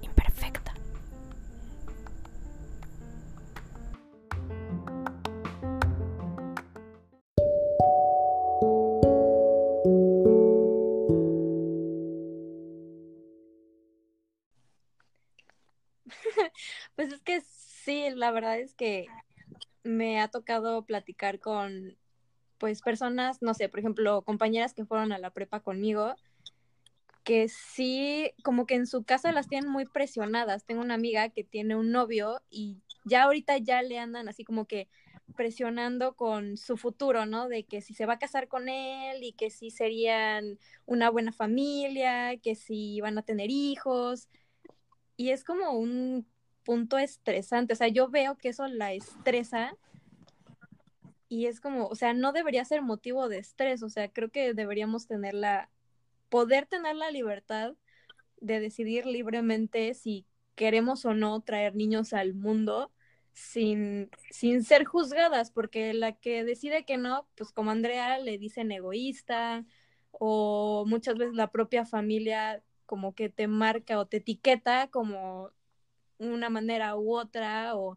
Imperfecta. Pues es que sí, la verdad es que me ha tocado platicar con, pues, personas, no sé, por ejemplo, compañeras que fueron a la prepa conmigo, que sí, como que en su casa las tienen muy presionadas. Tengo una amiga que tiene un novio y ya ahorita ya le andan así como que presionando con su futuro, ¿no? De que si se va a casar con él y que si serían una buena familia, que si van a tener hijos. Y es como un punto estresante. O sea, yo veo que eso la estresa y es como, o sea, no debería ser motivo de estrés. O sea, creo que deberíamos tener la, poder tener la libertad de decidir libremente si queremos o no traer niños al mundo sin, sin ser juzgadas, porque la que decide que no, pues como Andrea le dicen egoísta o muchas veces la propia familia como que te marca o te etiqueta como una manera u otra o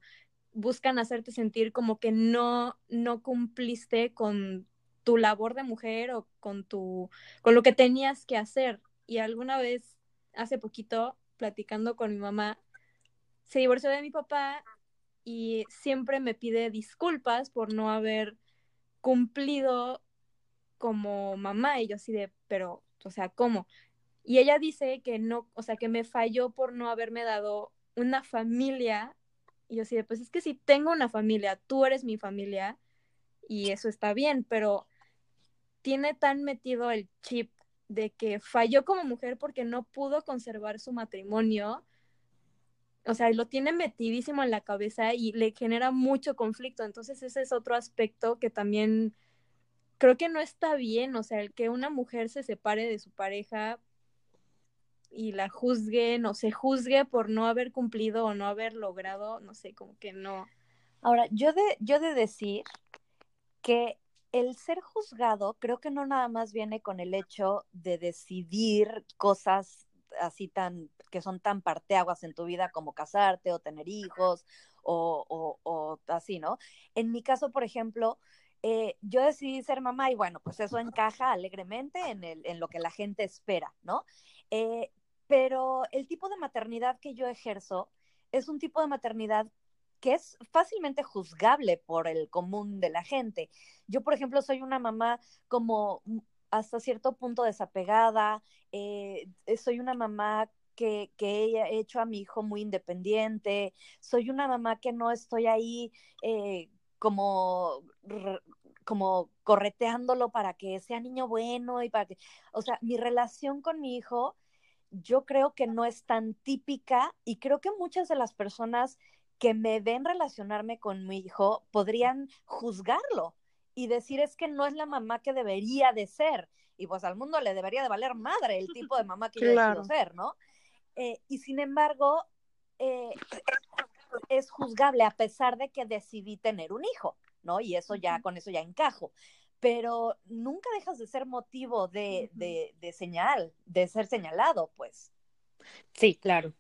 buscan hacerte sentir como que no, no cumpliste con tu labor de mujer o con tu, con lo que tenías que hacer. Y alguna vez, hace poquito, platicando con mi mamá, se divorció de mi papá y siempre me pide disculpas por no haber cumplido como mamá. Y yo así de, pero, o sea, ¿cómo? Y ella dice que no, o sea, que me falló por no haberme dado una familia. Y yo así de, pues es que si tengo una familia, tú eres mi familia y eso está bien, pero tiene tan metido el chip de que falló como mujer porque no pudo conservar su matrimonio. O sea, lo tiene metidísimo en la cabeza y le genera mucho conflicto. Entonces ese es otro aspecto que también creo que no está bien. O sea, el que una mujer se separe de su pareja y la juzguen o se juzgue por no haber cumplido o no haber logrado, no sé, como que no. Ahora, yo de, yo de decir que el ser juzgado creo que no nada más viene con el hecho de decidir cosas así tan que son tan parteaguas en tu vida como casarte o tener hijos o, o, o así, ¿no? En mi caso, por ejemplo, eh, yo decidí ser mamá y bueno, pues eso encaja alegremente en, el, en lo que la gente espera, ¿no? Eh, pero el tipo de maternidad que yo ejerzo es un tipo de maternidad que es fácilmente juzgable por el común de la gente. Yo, por ejemplo, soy una mamá como hasta cierto punto desapegada, eh, soy una mamá que, que, he hecho a mi hijo muy independiente, soy una mamá que no estoy ahí eh, como, como correteándolo para que sea niño bueno y para que, o sea, mi relación con mi hijo yo creo que no es tan típica y creo que muchas de las personas que me ven relacionarme con mi hijo podrían juzgarlo y decir es que no es la mamá que debería de ser. Y pues al mundo le debería de valer madre el tipo de mamá que claro. yo decido ser, ¿no? Eh, y sin embargo, eh, es juzgable a pesar de que decidí tener un hijo, ¿no? Y eso ya, con eso ya encajo pero nunca dejas de ser motivo de, de, de, señal, de ser señalado, pues. Sí, claro.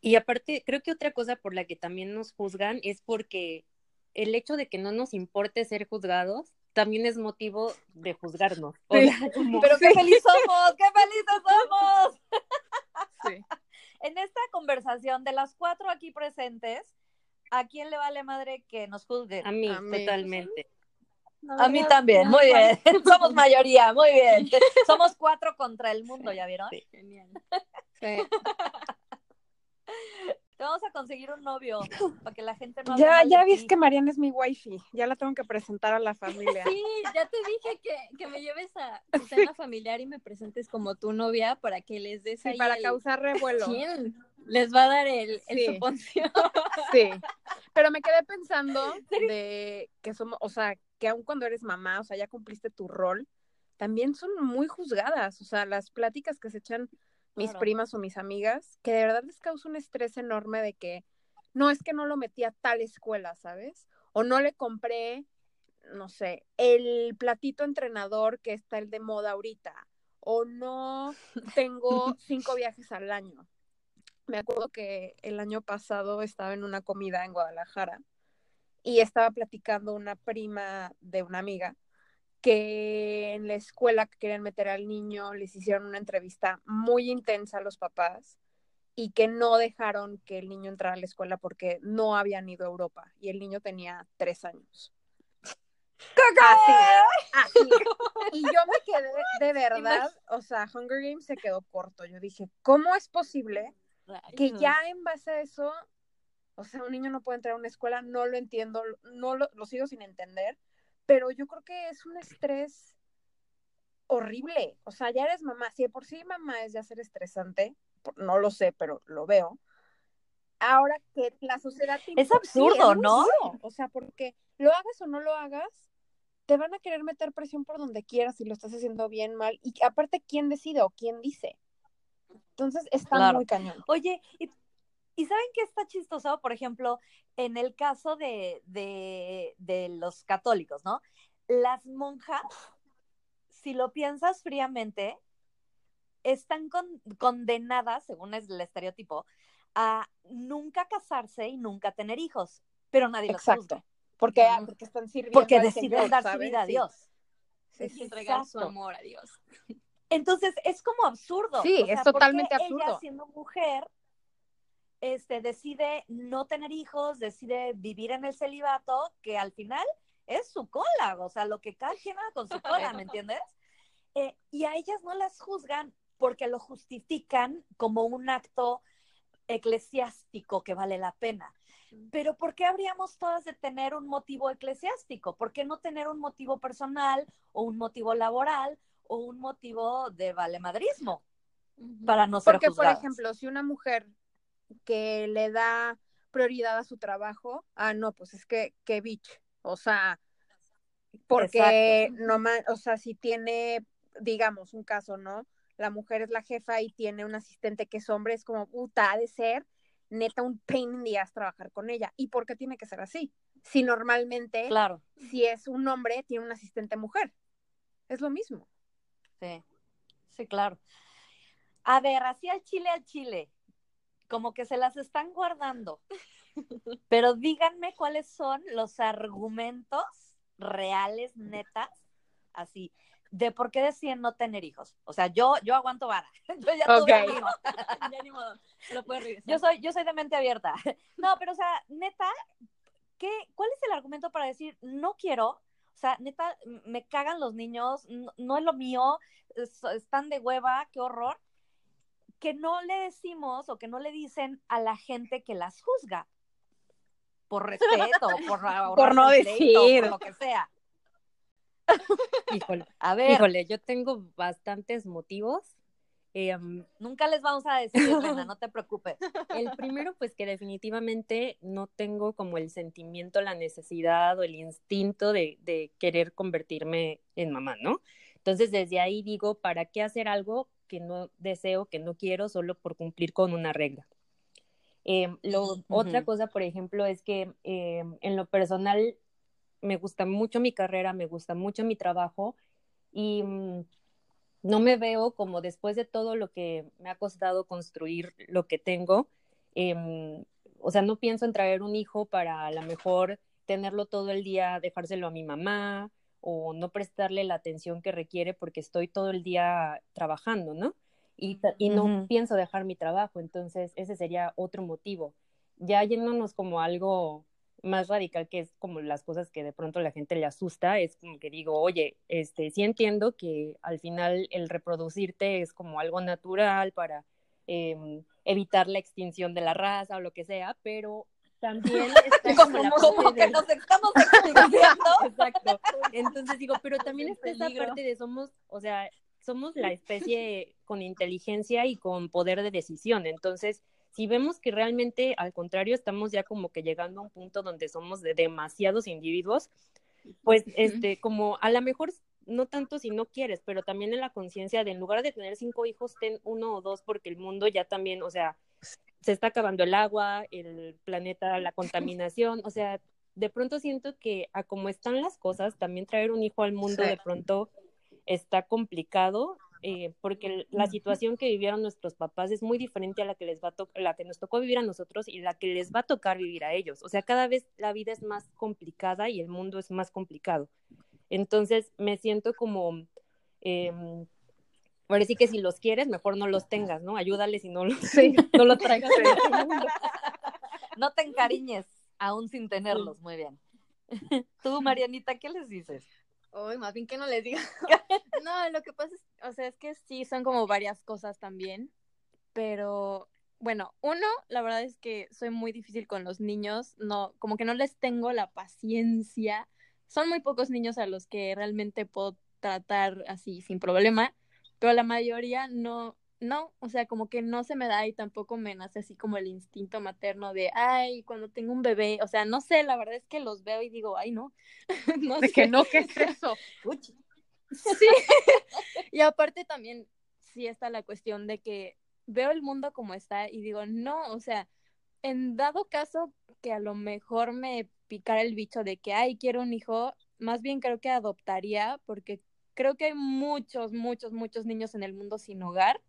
Y aparte, creo que otra cosa por la que también nos juzgan es porque el hecho de que no nos importe ser juzgados también es motivo de juzgarnos. O sí. sea, como... Pero qué feliz somos, qué felices somos. Sí. En esta conversación de las cuatro aquí presentes, ¿a quién le vale madre que nos juzguen? A mí, a mí. totalmente. A mí también, muy bien. Somos mayoría, muy bien. Somos cuatro contra el mundo, ¿ya vieron? Sí, genial. Sí. Te vamos a conseguir un novio para que la gente no Ya, ya viste que Mariana es mi wifi. Ya la tengo que presentar a la familia. Sí, ya te dije que, que me lleves a tu cena sí. familiar y me presentes como tu novia para que les des sí, ahí para el... causar revuelo. ¿Quién les va a dar el, el Sí. suponcio? Sí, pero me quedé pensando de que somos, o sea, que aun cuando eres mamá, o sea, ya cumpliste tu rol, también son muy juzgadas, o sea, las pláticas que se echan mis Claro. primas o mis amigas, que de verdad les causa un estrés enorme de que no es que no lo metí a tal escuela, ¿sabes? O no le compré no sé, el platito entrenador que está el de moda ahorita, o no tengo cinco viajes al año. Me acuerdo que el año pasado estaba en una comida en Guadalajara y estaba platicando una prima de una amiga que en la escuela que querían meter al niño les hicieron una entrevista muy intensa a los papás y que no dejaron que el niño entrara a la escuela porque no habían ido a Europa y el niño tenía tres años. Así, así. Y yo me quedé de verdad, o sea, Hunger Games se quedó corto. Yo dije, ¿cómo es posible que ya en base a eso, o sea, un niño no puede entrar a una escuela? No lo entiendo, no lo, lo sigo sin entender, pero yo creo que es un estrés horrible. O sea, ya eres mamá. Si de por sí mamá es ya ser estresante, no lo sé, pero lo veo. Ahora que la sociedad... Es absurdo, ¿no? O sea, porque lo hagas o no lo hagas, te van a querer meter presión por donde quieras si lo estás haciendo bien, mal. Y aparte, ¿quién decide o quién dice? Entonces, está muy cañón. Oye, y, ¿saben qué está chistoso? Por ejemplo, en el caso de, de, de los católicos, ¿no? Las monjas, si lo piensas fríamente, están condenadas, según es el estereotipo, a nunca casarse y nunca tener hijos, pero nadie los juzga. Porque, porque están sirviendo Porque deciden dar su vida a Dios. Sí. entregar su amor a Dios. Entonces, es como absurdo. Sí, es totalmente absurdo. Ella, siendo mujer, este, decide no tener hijos, decide vivir en el celibato, que al final es su cola, o sea, lo que cada quien con su cola, ¿me entiendes? Eh, y a ellas no las juzgan porque lo justifican como un acto eclesiástico que vale la pena. Pero ¿por qué habríamos todas de tener un motivo eclesiástico? ¿Por qué no tener un motivo personal o un motivo laboral o un motivo de valemadrismo para no ser Porque, por ejemplo, si una mujer que le da prioridad a su trabajo, ah, no, pues es que, que bitch, o sea, porque no o sea, si tiene, digamos, un caso, ¿no? la mujer es la jefa y tiene un asistente que es hombre, es como, puta, ha de ser neta un pain in the ass trabajar con ella. ¿Y por qué tiene que ser así? Si normalmente, claro. si es un hombre, tiene un asistente mujer. Es lo mismo. Sí, sí, claro. A ver, así al chile al chile, como que se las están guardando. Pero díganme cuáles son los argumentos reales, netas, así, de por qué deciden no tener hijos. O sea, yo, yo aguanto vara. Yo ya tuve ya ni modo. Lo puedes. Yo soy, yo soy de mente abierta. No, pero o sea, neta, ¿qué, ¿cuál es el argumento para decir no quiero? O sea, neta, me cagan los niños, no, es lo mío, están de hueva, qué horror. Que no le decimos o que no le dicen a la gente que las juzga. Por respeto, por, por no decir. por lo que sea. Híjole, a ver. Híjole, yo tengo bastantes motivos. Em, Nunca les vamos a decir, no te preocupes. El primero, pues que definitivamente no tengo como el sentimiento, la necesidad o el instinto de, de querer convertirme en mamá, ¿no? Entonces, desde ahí digo, ¿para qué hacer algo que no deseo, que no quiero, solo por cumplir con una regla? Em, lo, Otra cosa, por ejemplo, es que em, en lo personal me gusta mucho mi carrera, me gusta mucho mi trabajo y mm, no me veo como después de todo lo que me ha costado construir lo que tengo, em, o sea, no pienso en traer un hijo para a lo mejor tenerlo todo el día, dejárselo a mi mamá o no prestarle la atención que requiere porque estoy todo el día trabajando, ¿no? Y, y no pienso dejar mi trabajo, entonces ese sería otro motivo. Ya yéndonos como algo más radical, que es como las cosas que de pronto la gente le asusta, es como que digo, oye, este, sí entiendo que al final el reproducirte es como algo natural para em, evitar la extinción de la raza o lo que sea, pero también está como, la parte que nos estamos. Entonces digo, pero también está esa parte de somos, o sea, somos la especie con inteligencia y con poder de decisión. Entonces, si vemos que realmente al contrario estamos ya como que llegando a un punto donde somos de demasiados individuos, pues este, como a lo mejor no tanto si no quieres, pero también en la conciencia de en lugar de tener cinco hijos, ten uno o dos, porque el mundo ya también, o sea, se está acabando el agua, el planeta, la contaminación, o sea, de pronto siento que a como están las cosas, también traer un hijo al mundo Sí. de pronto está complicado, eh, porque la situación que vivieron nuestros papás es muy diferente a la que les va a la que nos tocó vivir a nosotros y la que les va a tocar vivir a ellos. O sea, cada vez la vida es más complicada y el mundo es más complicado. Entonces me siento como, ahora sí que si los quieres, mejor no los tengas, ¿no? Ayúdales y no los, Sí. no los traigas este. No te encariñes aún sin tenerlos, muy bien. Tú, Marianita, ¿qué les dices? Uy, más bien que no les diga. no, lo que pasa es, o sea, es que sí son como varias cosas también, pero bueno, uno, la verdad es que soy muy difícil con los niños, no, como que no les tengo la paciencia. Son muy pocos niños a los que realmente puedo tratar así sin problema, pero la mayoría no, no, o sea, como que no se me da y tampoco me nace así como el instinto materno de, ay, cuando tengo un bebé, o sea, no sé, la verdad es que los veo y digo, ay, no, no De sé. que no, ¿qué es eso? Sí. y aparte también sí está la cuestión de que veo el mundo como está y digo, no, o sea, en dado caso que a lo mejor me picara el bicho de que, ay, quiero un hijo, más bien creo que adoptaría porque creo que hay muchos, muchos, muchos niños en el mundo sin hogar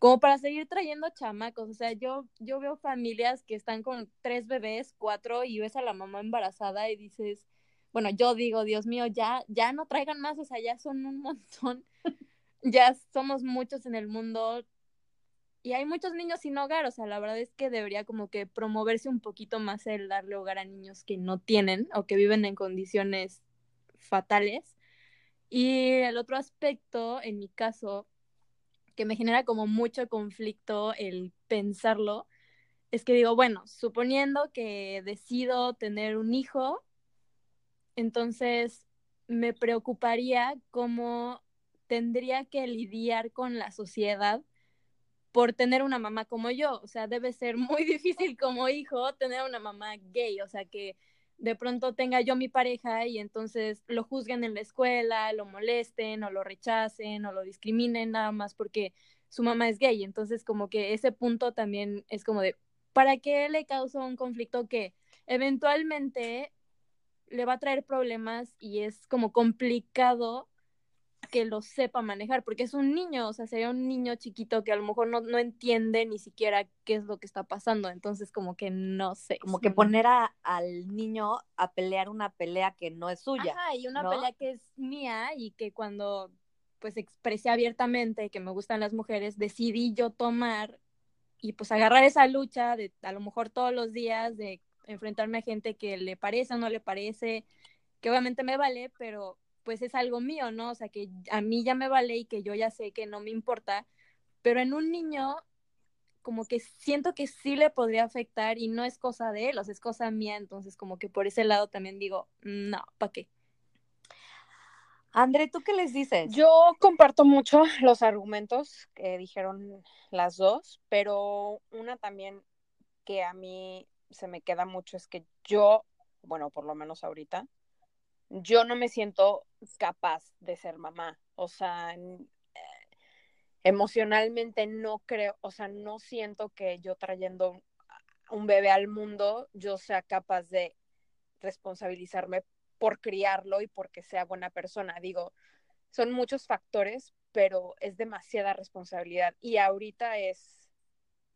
como para seguir trayendo chamacos, o sea, yo, yo veo familias que están con tres bebés, cuatro, y ves a la mamá embarazada y dices, bueno, yo digo, Dios mío, ya, ya no traigan más, o sea, ya son un montón, ya somos muchos en el mundo y hay muchos niños sin hogar, o sea, la verdad es que debería como que promoverse un poquito más el darle hogar a niños que no tienen o que viven en condiciones fatales. Y el otro aspecto, en mi caso, que me genera como mucho conflicto el pensarlo, es que digo, bueno, suponiendo que decido tener un hijo, entonces me preocuparía cómo tendría que lidiar con la sociedad por tener una mamá como yo. O sea, debe ser muy difícil como hijo tener una mamá gay. O sea, que de pronto tenga yo mi pareja y entonces lo juzguen en la escuela, lo molesten o lo rechacen o lo discriminen nada más porque su mamá es gay. Entonces, como que ese punto también es como de, ¿para qué le causa un conflicto que eventualmente le va a traer problemas y es como complicado que lo sepa manejar, porque es un niño, o sea, sería un niño chiquito que a lo mejor no, no entiende ni siquiera qué es lo que está pasando, entonces como que no sé. Como que poner a, al niño a pelear una pelea que no es suya. Ajá, y una ¿no? pelea que es mía y que cuando pues expresé abiertamente que me gustan las mujeres, decidí yo tomar y pues agarrar esa lucha de a lo mejor todos los días de enfrentarme a gente que le parece o no le parece, que obviamente me vale, pero pues es algo mío, ¿no? O sea, que a mí ya me vale y que yo ya sé que no me importa, pero en un niño como que siento que sí le podría afectar y no es cosa de él, o sea, es cosa mía, entonces como que por ese lado también digo, no, ¿para qué? André, ¿tú qué les dices? Yo comparto mucho los argumentos que dijeron las dos, pero una también que a mí se me queda mucho es que yo, bueno, por lo menos ahorita, yo no me siento capaz de ser mamá. O sea, eh, emocionalmente no creo, o sea, no siento que yo trayendo un bebé al mundo, yo sea capaz de responsabilizarme por criarlo y porque sea buena persona. Digo, son muchos factores, pero es demasiada responsabilidad y ahorita es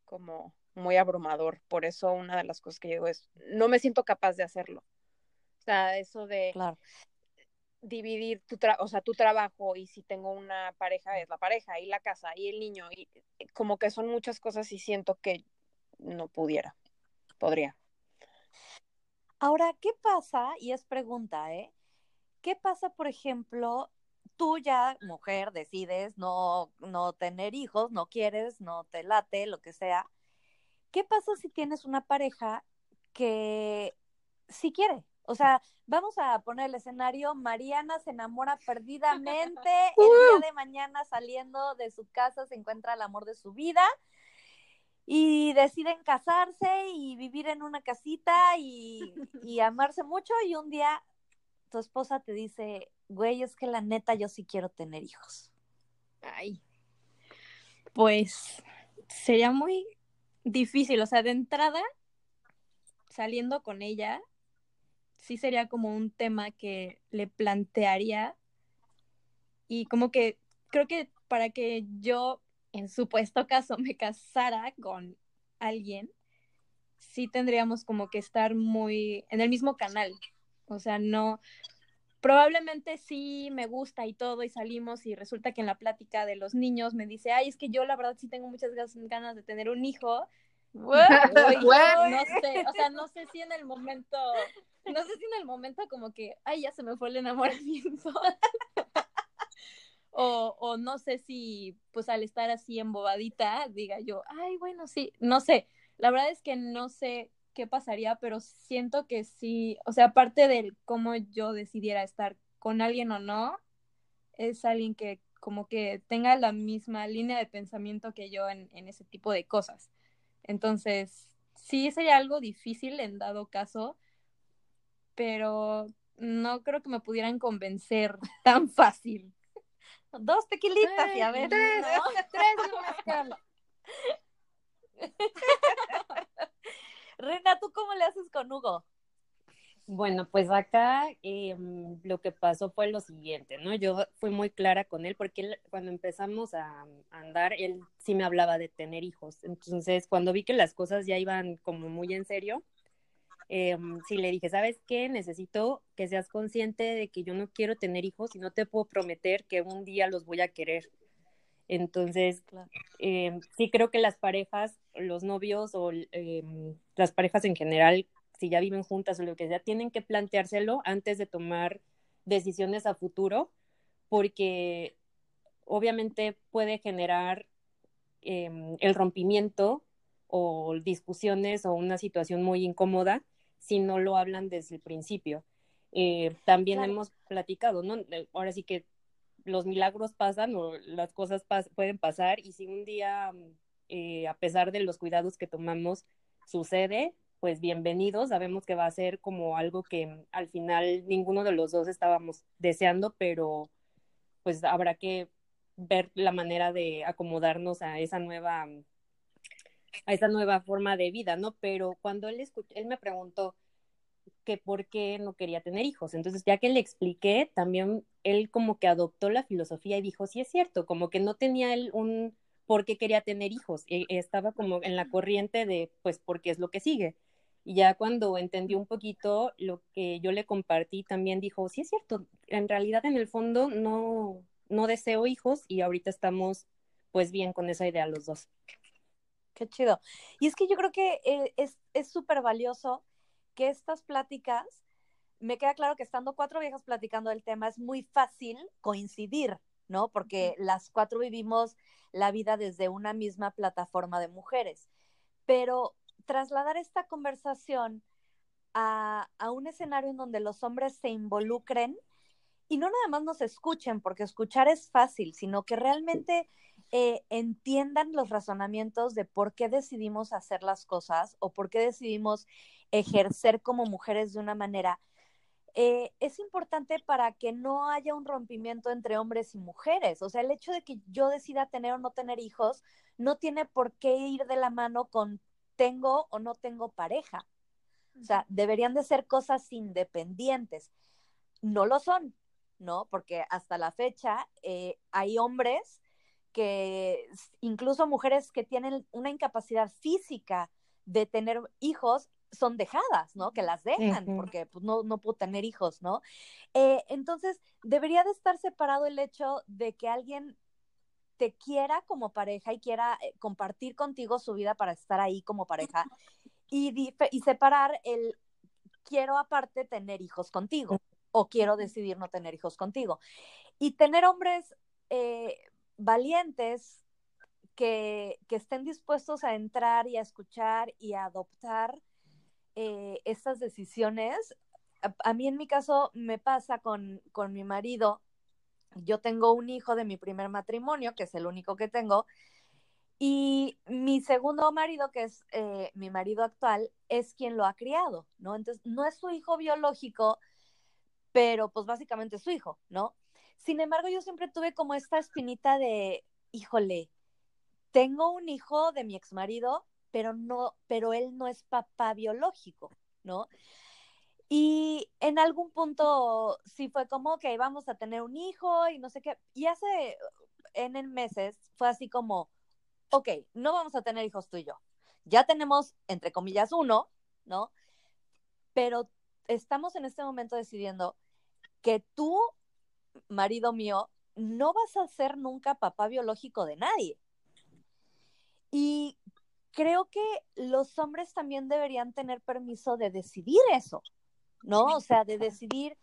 como muy abrumador. Por eso una de las cosas que digo es, no me siento capaz de hacerlo. O sea, eso de Claro. dividir tu, tra o sea, tu trabajo y si tengo una pareja es la pareja y la casa y el niño y como que son muchas cosas y siento que no pudiera, podría. Ahora, ¿qué pasa? Y es pregunta, ¿eh? ¿Qué pasa, por ejemplo, tú ya, mujer, decides no, no tener hijos, no quieres, no te late, lo que sea? ¿Qué pasa si tienes una pareja que sí quiere? O sea, vamos a poner el escenario, Mariana se enamora perdidamente, el día de mañana saliendo de su casa se encuentra el amor de su vida y deciden casarse y vivir en una casita y, y amarse mucho y un día tu esposa te dice, güey, es que la neta yo sí quiero tener hijos. Ay, pues sería muy difícil, o sea, de entrada, saliendo con ella, sí sería como un tema que le plantearía y como que creo que para que yo en supuesto caso me casara con alguien, sí tendríamos como que estar muy en el mismo canal. O sea, no, probablemente sí me gusta y todo y salimos y resulta que en la plática de los niños me dice, ay, es que yo la verdad sí tengo muchas ganas de tener un hijo. no sé, o sea, no sé si en el momento, no sé si en el momento como que, ay, ya se me fue el enamoramiento. o, o no sé si, pues al estar así embobadita, diga yo, ay, bueno, sí, no sé. La verdad es que no sé qué pasaría, pero siento que sí, o sea, aparte de cómo yo decidiera estar con alguien o no, es alguien que como que tenga la misma línea de pensamiento que yo en, en ese tipo de cosas. Entonces, sí sería algo difícil en dado caso, pero no creo que me pudieran convencer tan fácil. Dos tequilitas y a ver. Tres, tres Rena, ¿tú cómo le haces con Hugo? Bueno, pues acá em, lo que pasó fue lo siguiente, ¿no? Yo fui muy clara con él porque cuando empezamos a, andar, él sí me hablaba de tener hijos. Entonces, cuando vi que las cosas ya iban como muy en serio, em, sí le dije, ¿sabes qué? Necesito que seas consciente de que yo no quiero tener hijos y no te puedo prometer que un día los voy a querer. Entonces, em, sí creo que las parejas, los novios o em, las parejas en general, si ya viven juntas o lo que sea, tienen que planteárselo antes de tomar decisiones a futuro, porque obviamente puede generar el rompimiento o discusiones o una situación muy incómoda si no lo hablan desde el principio. Eh, también hemos platicado, ¿no? Ahora sí que los milagros pasan o las cosas pueden pasar y si un día, eh, a pesar de los cuidados que tomamos, sucede, pues bienvenidos. Sabemos que va a ser como algo que al final ninguno de los dos estábamos deseando, pero pues habrá que ver la manera de acomodarnos a esa nueva a esa nueva forma de vida, ¿no? Pero cuando él él me preguntó, que por qué no quería tener hijos. Entonces, ya que le expliqué, también él como que adoptó la filosofía y dijo, sí es cierto, como que no tenía él un por qué quería tener hijos, e, estaba como en la corriente de, pues, porque es lo que sigue. Y ya cuando entendió un poquito lo que yo le compartí, también dijo, sí es cierto, en realidad en el fondo no, no deseo hijos y ahorita estamos pues bien con esa idea los dos. Qué chido. Y es que yo creo que eh, es súper valioso que estas pláticas, me queda claro que estando cuatro viejas platicando del tema es muy fácil coincidir, ¿no? Porque las cuatro vivimos la vida desde una misma plataforma de mujeres. Pero trasladar esta conversación a, a, un escenario en donde los hombres se involucren y no nada más nos escuchen, porque escuchar es fácil, sino que realmente eh, entiendan los razonamientos de por qué decidimos hacer las cosas o por qué decidimos ejercer como mujeres de una manera, eh, es importante para que no haya un rompimiento entre hombres y mujeres. O sea, el hecho de que yo decida tener o no tener hijos no tiene por qué ir de la mano con tengo o no tengo pareja. O sea, deberían de ser cosas independientes. No lo son, ¿no? Porque hasta la fecha eh, hay hombres que, incluso mujeres que tienen una incapacidad física de tener hijos, son dejadas, ¿no? Que las dejan porque pues, no, no puedo tener hijos, ¿no? Eh, entonces, debería de estar separado el hecho de que alguien te quiera como pareja y quiera eh, compartir contigo su vida para estar ahí como pareja y, y separar el quiero aparte tener hijos contigo o quiero decidir no tener hijos contigo. Y tener hombres eh, valientes que, que, estén dispuestos a entrar y a escuchar y a adoptar eh, estas decisiones. A, mí en mi caso me pasa con, con mi marido. Yo tengo un hijo de mi primer matrimonio, que es el único que tengo, y mi segundo marido, que es eh, mi marido actual, es quien lo ha criado, ¿no? Entonces, no es su hijo biológico, pero pues básicamente es su hijo, ¿no? Sin embargo, yo siempre tuve como esta espinita de, híjole, tengo un hijo de mi ex marido, pero no, pero él no es papá biológico, ¿no? Y en algún punto sí fue como, ok, vamos a tener un hijo y no sé qué. Y hace en meses fue así como, ok, no vamos a tener hijos tú y yo. Ya tenemos, entre comillas, uno, ¿no? Pero estamos en este momento decidiendo que tú, marido mío, no vas a ser nunca papá biológico de nadie. Y creo que los hombres también deberían tener permiso de decidir eso, ¿no? O sea, de decidir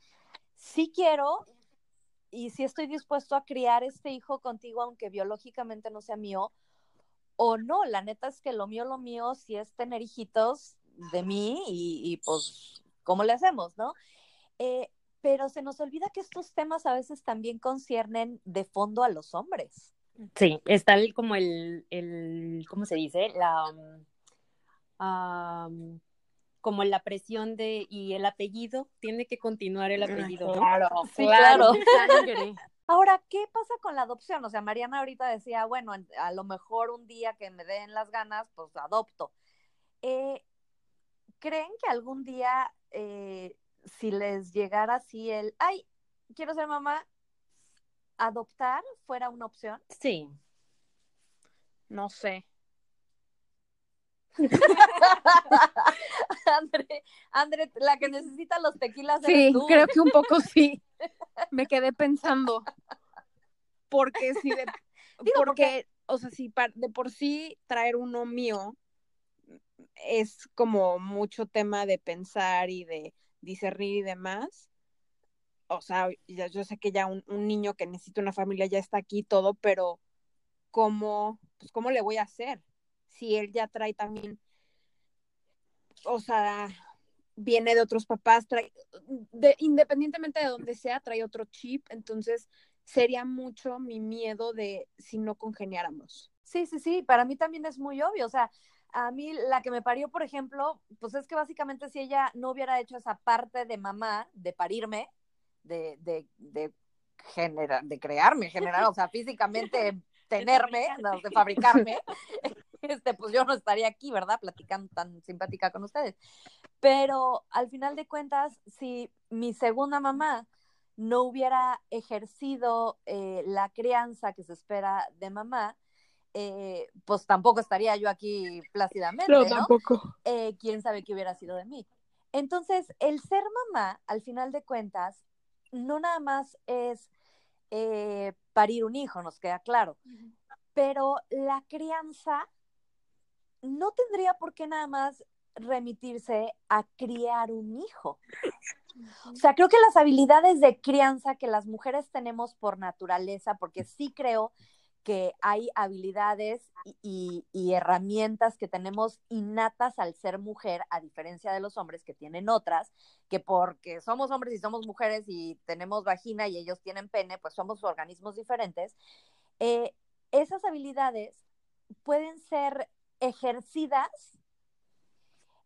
si quiero y si estoy dispuesto a criar este hijo contigo, aunque biológicamente no sea mío, o no. La neta es que lo mío, lo mío, si es tener hijitos de mí y, pues, ¿cómo le hacemos, no? Eh, pero se nos olvida que estos temas a veces también conciernen de fondo a los hombres. Sí, está el, como el, el, ¿cómo se dice? La, um, como la presión de, y el apellido, tiene que continuar el apellido. Claro, sí, claro. Ahora, ¿qué pasa con la adopción? O sea, Mariana ahorita decía, bueno, a lo mejor un día que me den las ganas, pues adopto. Eh, ¿Creen que algún día, eh, si les llegara así el, ay, quiero ser mamá, adoptar fuera una opción? Sí. No sé. André, la que necesita los tequilas. Sí, creo que un poco sí. Me quedé pensando. Porque si de, porque, o sea, si de por sí traer uno mío es como mucho tema de pensar y de discernir y demás. O sea, ya, yo sé que ya un, niño que necesita una familia ya está aquí todo, pero ¿cómo, pues, ¿cómo le voy a hacer? Si él ya trae también o sea, viene de otros papás, independientemente de donde sea, trae otro chip, entonces sería mucho mi miedo de si no congeniáramos. Sí, sí, sí, para mí también es muy obvio, o sea, a mí la que me parió, por ejemplo, pues es que básicamente si ella no hubiera hecho esa parte de mamá, de parirme, de, de, de, generar, de crearme, generar, o sea, físicamente tenerme, de fabricarme, este, pues yo no estaría aquí, ¿verdad? Platicando tan simpática con ustedes. Pero al final de cuentas, si mi segunda mamá no hubiera ejercido eh, la crianza que se espera de mamá, eh, pues tampoco estaría yo aquí plácidamente. No, tampoco. Eh, quién sabe qué hubiera sido de mí. Entonces, el ser mamá, al final de cuentas, no nada más es parir un hijo, nos queda claro, pero la crianza no tendría por qué nada más remitirse a criar un hijo. O sea, creo que las habilidades de crianza que las mujeres tenemos por naturaleza, porque sí creo que hay habilidades y, herramientas que tenemos innatas al ser mujer, a diferencia de los hombres que tienen otras, que porque somos hombres y somos mujeres y tenemos vagina y ellos tienen pene, pues somos organismos diferentes. Eh, esas habilidades pueden ser ejercidas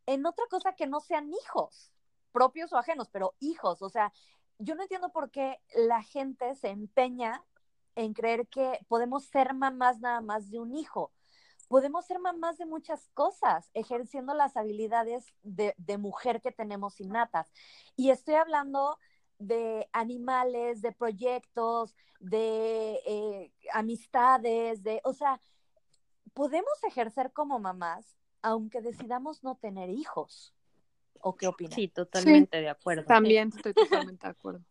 en otra cosa que no sean hijos, propios o ajenos, pero hijos. O sea, yo no entiendo por qué la gente se empeña en creer que podemos ser mamás nada más de un hijo. Podemos ser mamás de muchas cosas, ejerciendo las habilidades de, mujer que tenemos innatas. Y estoy hablando de animales, de proyectos, de eh, amistades, de, o sea, podemos ejercer como mamás aunque decidamos no tener hijos. ¿O qué opinas? Sí, totalmente de acuerdo. También estoy totalmente de acuerdo.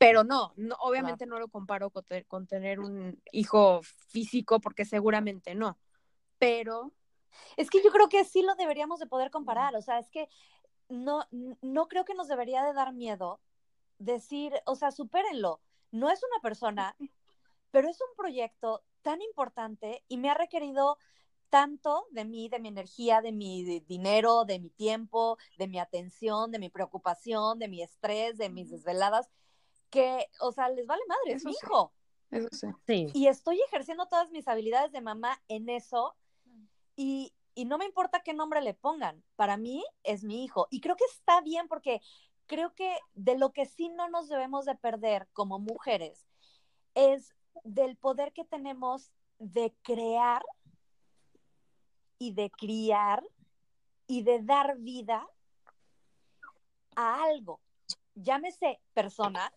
Pero no, no obviamente no lo comparo con, tener un hijo físico porque seguramente no. Pero es que yo creo que sí lo deberíamos de poder comparar, o sea, es que no, no creo que nos debería de dar miedo decir, o sea, supérenlo, no es una persona, pero es un proyecto tan importante y me ha requerido tanto de mí, de mi energía, de mi dinero, de mi tiempo, de mi atención, de mi preocupación, de mi estrés, de mis desveladas, que, o sea, les vale madre, es mi hijo. Eso sí. Y estoy ejerciendo todas mis habilidades de mamá en eso y, y no me importa qué nombre le pongan, para mí es mi hijo. Y creo que está bien porque creo que de lo que sí no nos debemos de perder como mujeres es del poder que tenemos de crear y de criar y de dar vida a algo, llámese persona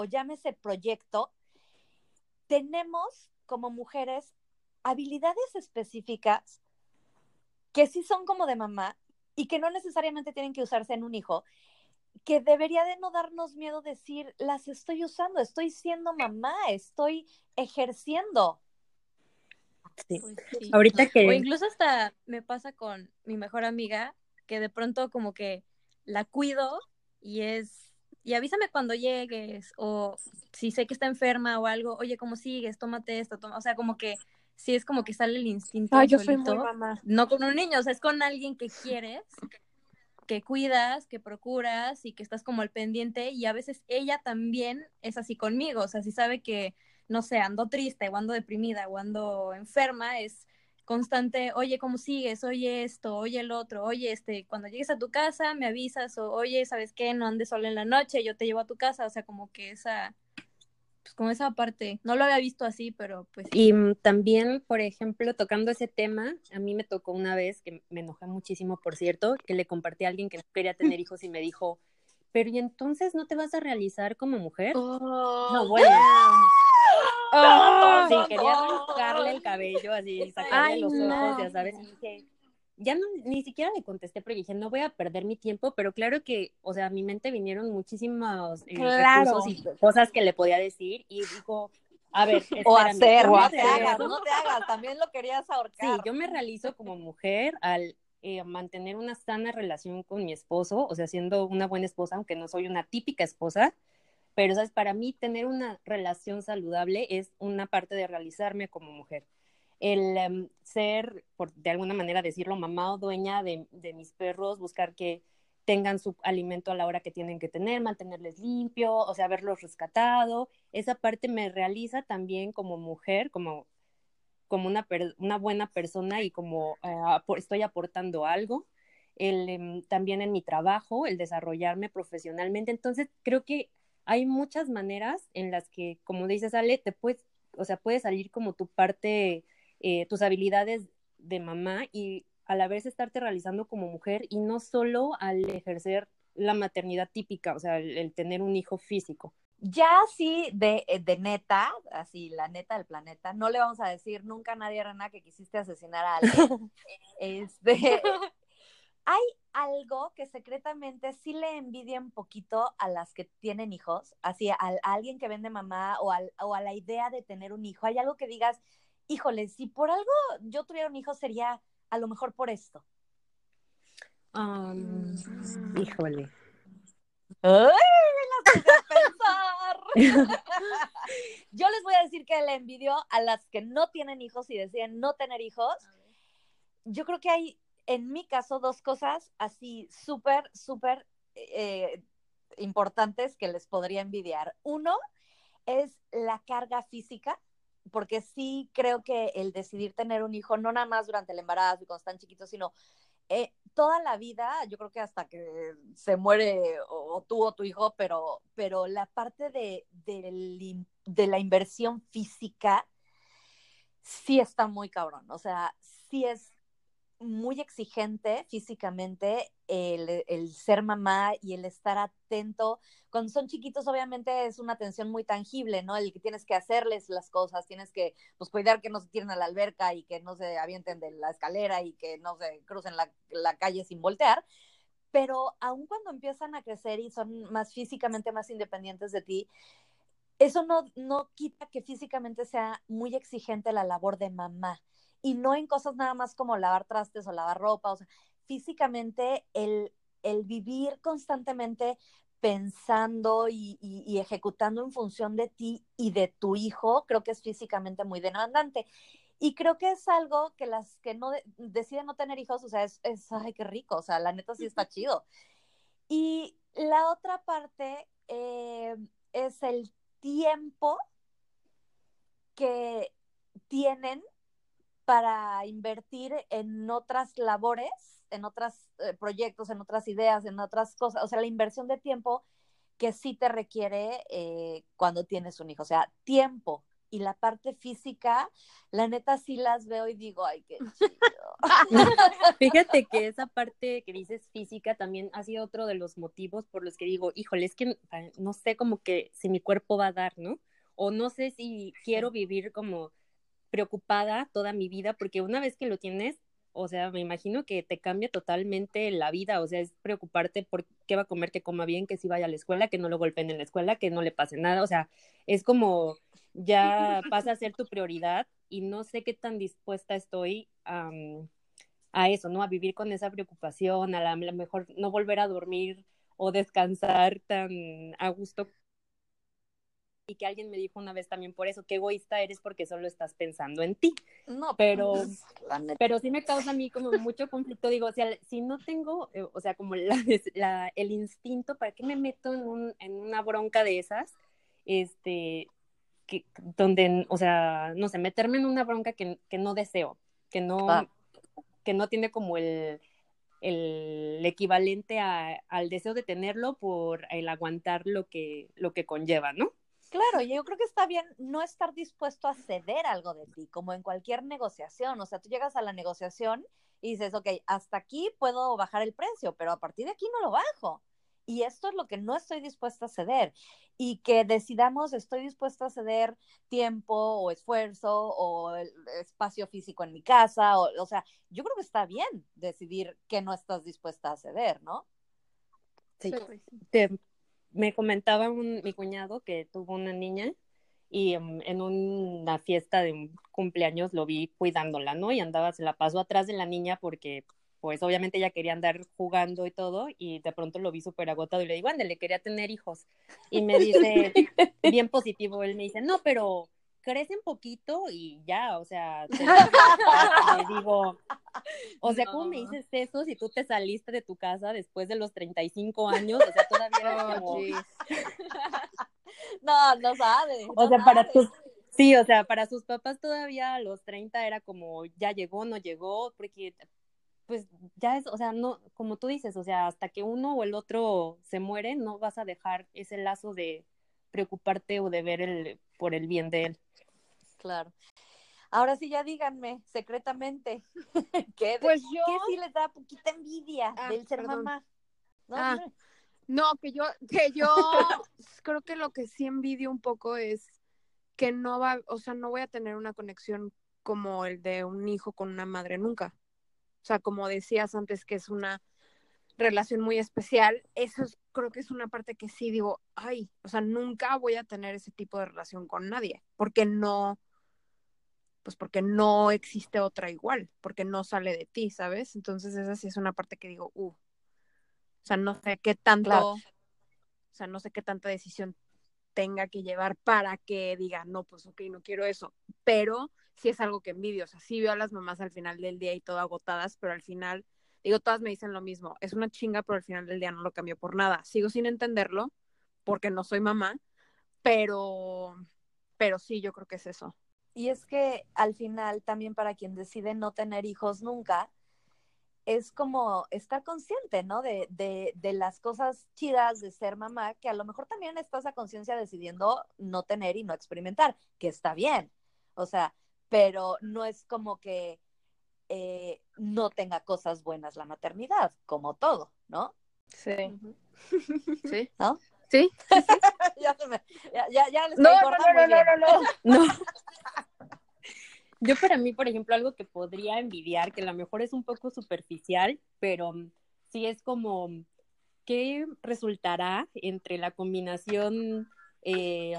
o llámese proyecto, tenemos como mujeres habilidades específicas que sí son como de mamá y que no necesariamente tienen que usarse en un hijo, que debería de no darnos miedo decir, las estoy usando, estoy siendo mamá, estoy ejerciendo. Pues Ahorita que... O incluso hasta me pasa con mi mejor amiga, que de pronto como que la cuido y es, y avísame cuando llegues, o si sé que está enferma o algo, oye, ¿cómo sigues? Tómate esto, toma, o sea, como que sí es como que sale el instinto. Ay, yo soy muy mamá. No con un niño, o sea, es con alguien que quieres, que cuidas, que procuras y que estás como al pendiente y a veces ella también es así conmigo, o sea, si sabe que, no sé, ando triste o ando deprimida o ando enferma, es constante, oye, ¿cómo sigues? Oye esto, oye el otro, oye, este, cuando llegues a tu casa me avisas o oye, ¿sabes qué? No andes sola en la noche, yo te llevo a tu casa, o sea, como que esa pues con esa parte. No lo había visto así, pero pues. Y mm, también, por ejemplo, tocando ese tema, a mí me tocó una vez, que me enojé muchísimo, por cierto, que le compartí a alguien que no quería tener hijos y me dijo, pero ¿y entonces no te vas a realizar como mujer? Oh, no, bueno. Sí, quería arrancarle el cabello, así, sacarle los ojos, ya sabes, y dije, ya no, ni siquiera le contesté porque dije, no voy a perder mi tiempo, pero claro que, o sea, a mi mente vinieron muchísimos eh, recursos y cosas que le podía decir y dijo, a ver, o hacer, o no te hagas, no te hagas, también lo querías ahorcar. Sí, yo me realizo como mujer al eh, mantener una sana relación con mi esposo, o sea, siendo una buena esposa, aunque no soy una típica esposa, pero, ¿sabes? Para mí tener una relación saludable es una parte de realizarme como mujer el em, ser, por de alguna manera decirlo, mamá o dueña de, mis perros, buscar que tengan su alimento a la hora que tienen que tener, mantenerles limpio, o sea, haberlos rescatado. Esa parte me realiza también como mujer, como, como una, una buena persona y como eh, estoy aportando algo. El, em, también en mi trabajo, el desarrollarme profesionalmente. Entonces, creo que hay muchas maneras en las que, como dices, Ale, te puedes, o sea, puedes salir como tu parte eh, tus habilidades de mamá y a la vez estarte realizando como mujer y no solo al ejercer la maternidad típica, o sea, el, tener un hijo físico. Ya así de, eh, de, neta, así la neta del planeta, no le vamos a decir nunca a nadie, Rena, que quisiste asesinar a alguien. este, hay algo que secretamente sí le envidia un poquito a las que tienen hijos, así a, alguien que vende mamá o, o a la idea de tener un hijo. Hay algo que digas, híjole, si por algo yo tuviera un hijo sería a lo mejor por esto. Um, híjole. ¡Ay! pensar. yo les voy a decir que le envidio a las que no tienen hijos y deciden no tener hijos. Yo creo que hay, en mi caso, dos cosas así súper, súper eh, importantes que les podría envidiar. Uno es la carga física porque sí creo que el decidir tener un hijo, no nada más durante el embarazo y cuando están chiquitos, sino eh, toda la vida, yo creo que hasta que se muere o, tú o tu hijo, pero, pero la parte de, de la inversión física sí está muy cabrón, o sea, sí es muy exigente físicamente el, ser mamá y el estar atento. Cuando son chiquitos, obviamente es una atención muy tangible, ¿no? El que tienes que hacerles las cosas, tienes que pues, cuidar que no se tiren a la alberca y que no se avienten de la escalera y que no se crucen la, la calle sin voltear. Pero aun cuando empiezan a crecer y son más físicamente más independientes de ti, eso no, no quita que físicamente sea muy exigente la labor de mamá y no en cosas nada más como lavar trastes o lavar ropa, o sea, físicamente el, el vivir constantemente pensando y, y, ejecutando en función de ti y de tu hijo, creo que es físicamente muy demandante. Y creo que es algo que las que no deciden no tener hijos, o sea, es, es, ay, qué rico, o sea, la neta sí está chido. Y la otra parte eh, es el tiempo que tienen para invertir en otras labores, en otros eh, proyectos, en otras ideas, en otras cosas. O sea, la inversión de tiempo que sí te requiere eh, cuando tienes un hijo. O sea, tiempo y la parte física, la neta sí las veo y digo, ay, qué chido. Fíjate que esa parte que dices física también ha sido otro de los motivos por los que digo, híjole, es que no sé como que si mi cuerpo va a dar, ¿no? O no sé si quiero vivir como preocupada toda mi vida, porque una vez que lo tienes, o sea, me imagino que te cambia totalmente la vida, o sea, es preocuparte por qué va a comer, que coma bien, que si vaya a la escuela, que no lo golpeen en la escuela, que no le pase nada, o sea, es como ya pasa a ser tu prioridad y no sé qué tan dispuesta estoy a, a eso, ¿no? A vivir con esa preocupación, a lo mejor no volver a dormir o descansar tan a gusto y que alguien me dijo una vez también por eso, qué egoísta eres porque solo estás pensando en ti. No, pero, pues, pero sí me causa a mí como mucho conflicto. Digo, o sea, si no tengo, eh, o sea, como la, la, el instinto, ¿para qué me meto en, un, en una bronca de esas? Este, que, donde, o sea, no sé, meterme en una bronca que, que no deseo, que no, que no tiene como el, el equivalente a, al deseo de tenerlo por el aguantar lo que, lo que conlleva, ¿no? Claro, yo creo que está bien no estar dispuesto a ceder algo de ti, como en cualquier negociación. O sea, tú llegas a la negociación y dices, ok, hasta aquí puedo bajar el precio, pero a partir de aquí no lo bajo. Y esto es lo que no estoy dispuesta a ceder. Y que decidamos, estoy dispuesta a ceder tiempo o esfuerzo o el espacio físico en mi casa. O, o sea, yo creo que está bien decidir que no estás dispuesta a ceder, ¿no? Sí. Te, me comentaba un, mi cuñado que tuvo una niña y um, en una fiesta de cumpleaños lo vi cuidándola, ¿no? Y andaba, se la pasó atrás de la niña porque pues obviamente ella quería andar jugando y todo, y de pronto lo vi súper agotado y le digo, le quería tener hijos. Y me dice, bien positivo, él me dice, no, pero crecen poquito y ya, o sea, te, digo, o sea, ¿cómo me dices eso si tú te saliste de tu casa después de los 35 años? O sea, todavía como... no, no sabe. o sea, para tus... Sí, o sea, para sus papás todavía a los 30 era como, ya llegó, no llegó, porque pues ya es, o sea, no, como tú dices, o sea, hasta que uno o el otro se muere, no vas a dejar ese lazo de preocuparte o de ver el, por el bien de él. Claro. Ahora sí, ya díganme secretamente, ¿qué, pues yo... ¿qué sí les da poquita envidia ah, del ser mamá? ¿No? Ah, no, que yo, que yo creo que lo que sí envidio un poco es que no va, o sea, no voy a tener una conexión como el de un hijo con una madre nunca. O sea, como decías antes, que es una relación muy especial, eso es, creo que es una parte que sí digo, ay, o sea, nunca voy a tener ese tipo de relación con nadie, porque no, pues porque no existe otra igual, porque no sale de ti, ¿sabes? Entonces esa sí es una parte que digo, uh, o sea, no sé qué tanto, o sea, no sé qué tanta decisión tenga que llevar para que diga, no, pues ok, no quiero eso, pero sí es algo que envidio, o sea, sí veo a las mamás al final del día y todo agotadas, pero al final, digo, todas me dicen lo mismo, es una chinga, pero al final del día no lo cambio por nada, sigo sin entenderlo, porque no soy mamá, pero, pero sí, yo creo que es eso. Y es que al final también para quien decide no tener hijos nunca, es como estar consciente, ¿no? De, de, de, las cosas chidas de ser mamá, que a lo mejor también estás a conciencia decidiendo no tener y no experimentar, que está bien. O sea, pero no es como que eh, no tenga cosas buenas la maternidad, como todo, ¿no? Sí. Sí. ¿No? Sí. ya, me, ya, ya, ya les no, no, no, no, no, no, no. Yo para mí, por ejemplo, algo que podría envidiar, que a lo mejor es un poco superficial, pero sí es como, ¿qué resultará entre la combinación eh,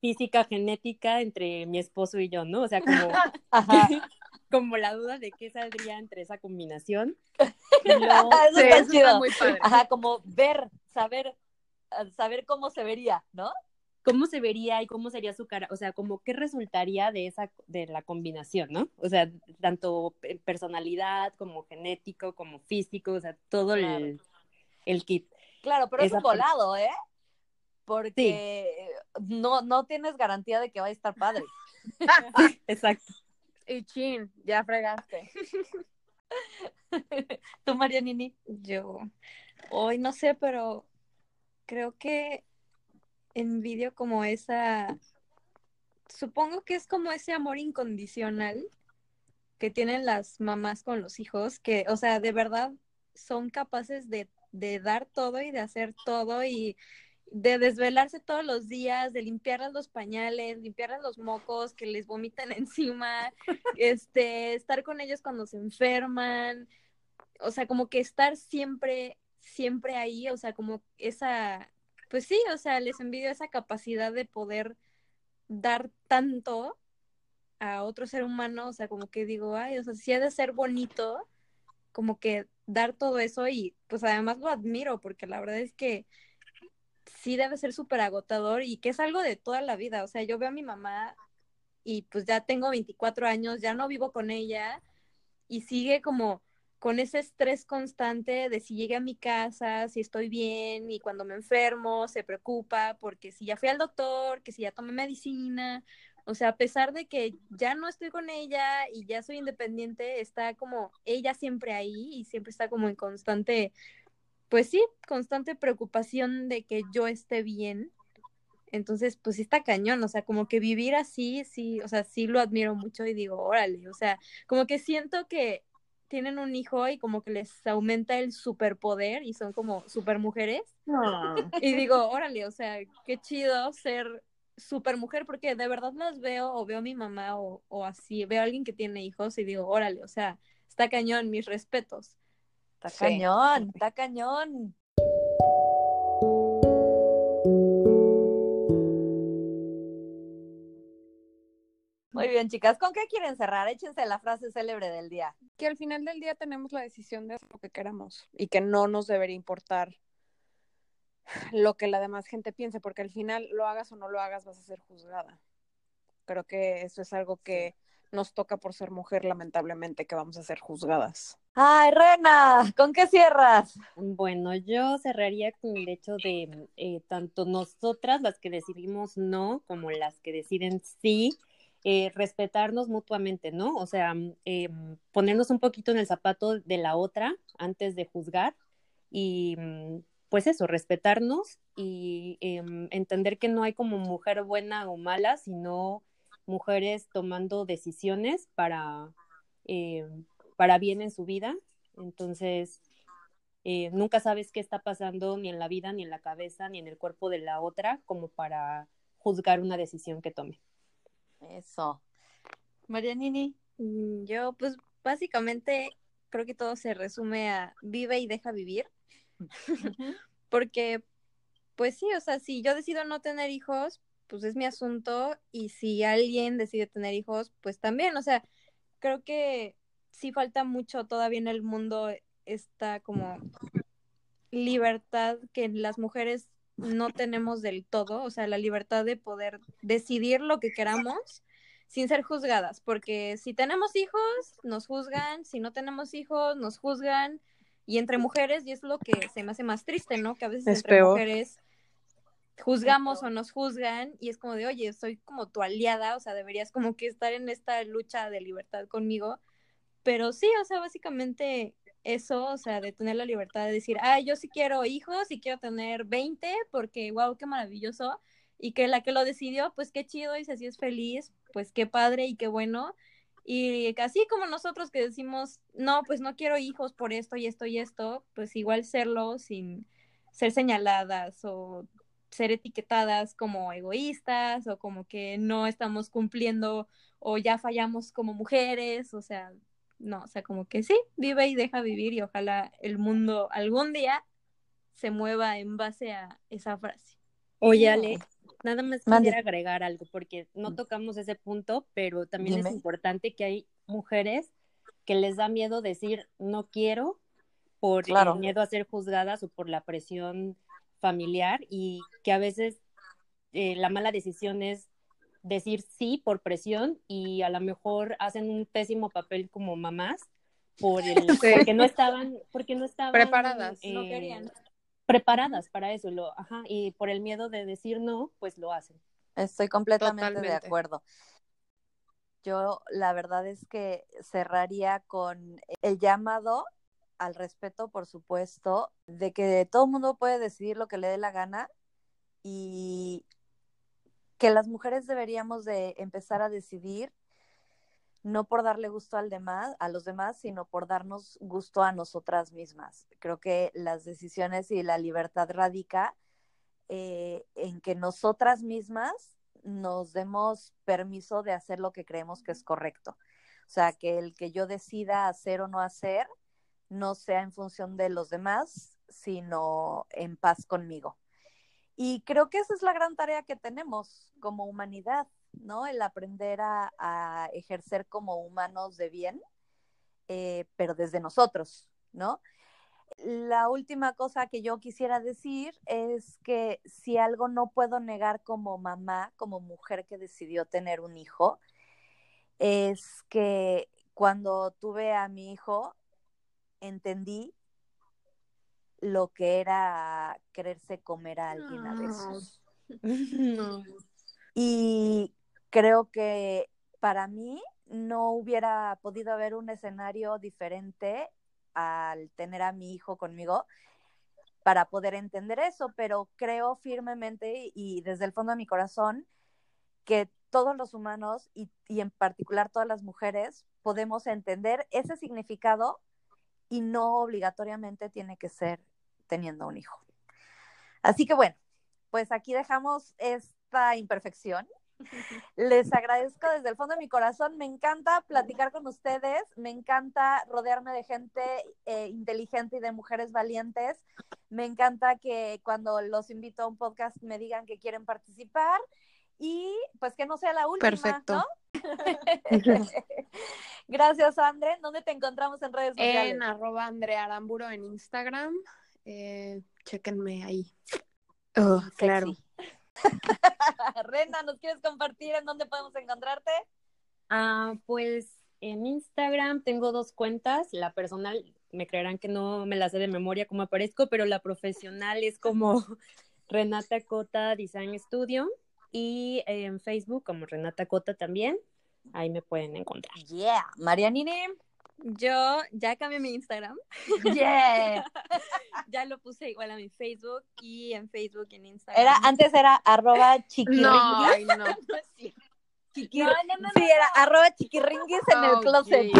física, genética entre mi esposo y yo, ¿no? O sea, como, como la duda de qué saldría entre esa combinación. Eso está chido. muy padre. Ajá, como ver, saber, saber cómo se vería, ¿no? Cómo se vería y cómo sería su cara, o sea, como qué resultaría de esa, de la combinación, ¿no? O sea, tanto personalidad como genético, como físico, o sea, todo el, el, kit. Claro, pero es un volado, ¿eh? Porque no, no tienes garantía de que va a estar padre. Exacto. Y chin, ya fregaste. ¿Tú, Marianini? Yo, hoy no sé, pero creo que envidio como esa supongo que es como ese amor incondicional que tienen las mamás con los hijos, que, o sea, de verdad son capaces de, de dar todo y de hacer todo y de desvelarse todos los días, de limpiarles los pañales, limpiarles los mocos que les vomitan encima, este, estar con ellos cuando se enferman, o sea, como que estar siempre, siempre ahí, o sea, como esa, pues sí, o sea, les envidio esa capacidad de poder dar tanto a otro ser humano, o sea, como que digo, ay, o sea, si ha de ser bonito, como que dar todo eso y pues además lo admiro porque la verdad es que sí debe ser súper agotador y que es algo de toda la vida, o sea, yo veo a mi mamá y pues ya tengo 24 años, ya no vivo con ella y sigue como con ese estrés constante de si llegué a mi casa, si estoy bien y cuando me enfermo se preocupa porque si ya fui al doctor, que si ya tomé medicina, o sea, a pesar de que ya no estoy con ella y ya soy independiente, está como ella siempre ahí y siempre está como en constante, pues sí, constante preocupación de que yo esté bien. Entonces, pues sí está cañón, o sea, como que vivir así, sí, o sea, sí lo admiro mucho y digo, órale, o sea, como que siento que tienen un hijo y como que les aumenta el superpoder y son como supermujeres. Y digo, órale, o sea, qué chido ser supermujer porque de verdad las veo o veo a mi mamá o, o así, veo a alguien que tiene hijos y digo, órale, o sea, está cañón, mis respetos. Está cañón, está cañón. Muy bien, chicas, ¿con qué quieren cerrar? Échense la frase célebre del día. Que al final del día tenemos la decisión de hacer lo que queramos y que no nos debería importar lo que la demás gente piense, porque al final lo hagas o no lo hagas vas a ser juzgada. Creo que eso es algo que nos toca por ser mujer, lamentablemente, que vamos a ser juzgadas. Ay, Rena, ¿con qué cierras? Bueno, yo cerraría con el hecho de eh, tanto nosotras, las que decidimos no, como las que deciden sí, eh, respetarnos mutuamente, ¿no? O sea, eh, ponernos un poquito en el zapato de la otra antes de juzgar y mm, pues eso, respetarnos y em, entender que no hay como mujer buena o mala, sino mujeres tomando decisiones para, em, para bien en su vida. Entonces, eh, nunca sabes qué está pasando ni en la vida, ni en la cabeza, ni en el cuerpo de la otra, como para juzgar una decisión que tome. Eso. Marianini. Mm, yo, pues básicamente creo que todo se resume a vive y deja vivir. Porque, pues sí, o sea, si yo decido no tener hijos, pues es mi asunto y si alguien decide tener hijos, pues también, o sea, creo que sí falta mucho todavía en el mundo esta como libertad que las mujeres no tenemos del todo, o sea, la libertad de poder decidir lo que queramos sin ser juzgadas, porque si tenemos hijos, nos juzgan, si no tenemos hijos, nos juzgan, y entre mujeres, y es lo que se me hace más triste, ¿no? Que a veces entre mujeres juzgamos o nos juzgan y es como de, oye, soy como tu aliada, o sea, deberías como que estar en esta lucha de libertad conmigo. Pero sí, o sea, básicamente eso, o sea, de tener la libertad de decir, ah, yo sí quiero hijos y quiero tener 20 porque, wow, qué maravilloso. Y que la que lo decidió, pues qué chido y si así es feliz, pues qué padre y qué bueno. Y así como nosotros que decimos, no, pues no quiero hijos por esto y esto y esto, pues igual serlo sin ser señaladas o ser etiquetadas como egoístas o como que no estamos cumpliendo o ya fallamos como mujeres, o sea, no, o sea, como que sí, vive y deja vivir y ojalá el mundo algún día se mueva en base a esa frase. Oye, Ale, nada más quisiera agregar algo, porque no mm. tocamos ese punto, pero también es importante que hay mujeres que les da miedo decir no quiero por el miedo a ser juzgadas o por la presión familiar y que a veces eh, la mala decisión es decir sí por presión y a lo mejor hacen un pésimo papel como mamás por el, porque no estaban porque no estaban preparadas no eh, querían preparadas para eso, lo, ajá, y por el miedo de decir no, pues lo hacen. Estoy completamente de acuerdo. Yo la verdad es que cerraría con el llamado al respeto, por supuesto, de que todo el mundo puede decidir lo que le dé la gana y que las mujeres deberíamos de empezar a decidir no por darle gusto al demás, a los demás, sino por darnos gusto a nosotras mismas. Creo que las decisiones y la libertad radica eh, en que nosotras mismas nos demos permiso de hacer lo que creemos que es correcto. O sea, que el que yo decida hacer o no hacer no sea en función de los demás, sino en paz conmigo. Y creo que esa es la gran tarea que tenemos como humanidad, ¿no? El aprender a, ejercer como humanos de bien, eh, pero desde nosotros, ¿no? La última cosa que yo quisiera decir es que si algo no puedo negar como mamá, como mujer que decidió tener un hijo, es que cuando tuve a mi hijo, entendí lo que era quererse comer a alguien a besos. Y creo que para mí no hubiera podido haber un escenario diferente al tener a mi hijo conmigo para poder entender eso, pero creo firmemente y desde el fondo de mi corazón que todos los humanos y, y en particular todas las mujeres podemos entender ese significado y no obligatoriamente tiene que ser teniendo un hijo. Así que bueno, pues aquí dejamos esta imperfección les agradezco desde el fondo de mi corazón. Me encanta platicar con ustedes. Me encanta rodearme de gente eh, inteligente y de mujeres valientes. Me encanta que cuando los invito a un podcast me digan que quieren participar y pues que no sea la última. Perfecto. Gracias, André. ¿Dónde te encontramos en redes sociales? En arroba Aramburo en Instagram. Eh, chéquenme ahí. Oh, claro. Rena, ¿nos quieres compartir en dónde podemos encontrarte? Ah, pues en Instagram tengo dos cuentas. La personal, me creerán que no me la sé de memoria como aparezco, pero la profesional es como Renata Cota Design Studio y en Facebook como Renata Cota también. Ahí me pueden encontrar. Yeah, Marianine. Yo ya cambié mi Instagram. Yeah. ya lo puse igual a mi Facebook y en Facebook y en Instagram. Era, antes era arroba chiquiringuis. No, no. sí. era arroba chiquiringuis en el closet.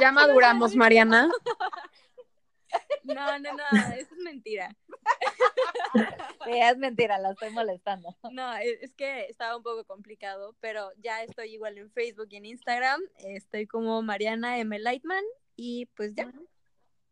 ya maduramos, Mariana. No, no, no, eso es mentira. es mentira, la estoy molestando. No, e, es que estaba un poco complicado, pero ya estoy igual en Facebook y en Instagram. Estoy como Mariana M. Lightman y pues ya.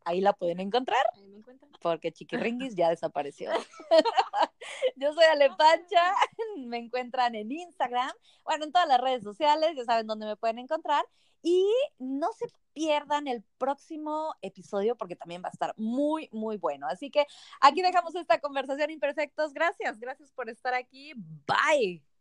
Ahí la pueden encontrar. Ahí me encuentran. Porque Chiquiringuis ya desapareció. Yo soy Alepancha, me encuentran en Instagram, bueno, en todas las redes sociales, ya saben dónde me pueden encontrar. Y no se pierdan el próximo episodio porque también va a estar muy, muy bueno. Así que aquí dejamos esta conversación imperfectos. Gracias, gracias por estar aquí. Bye.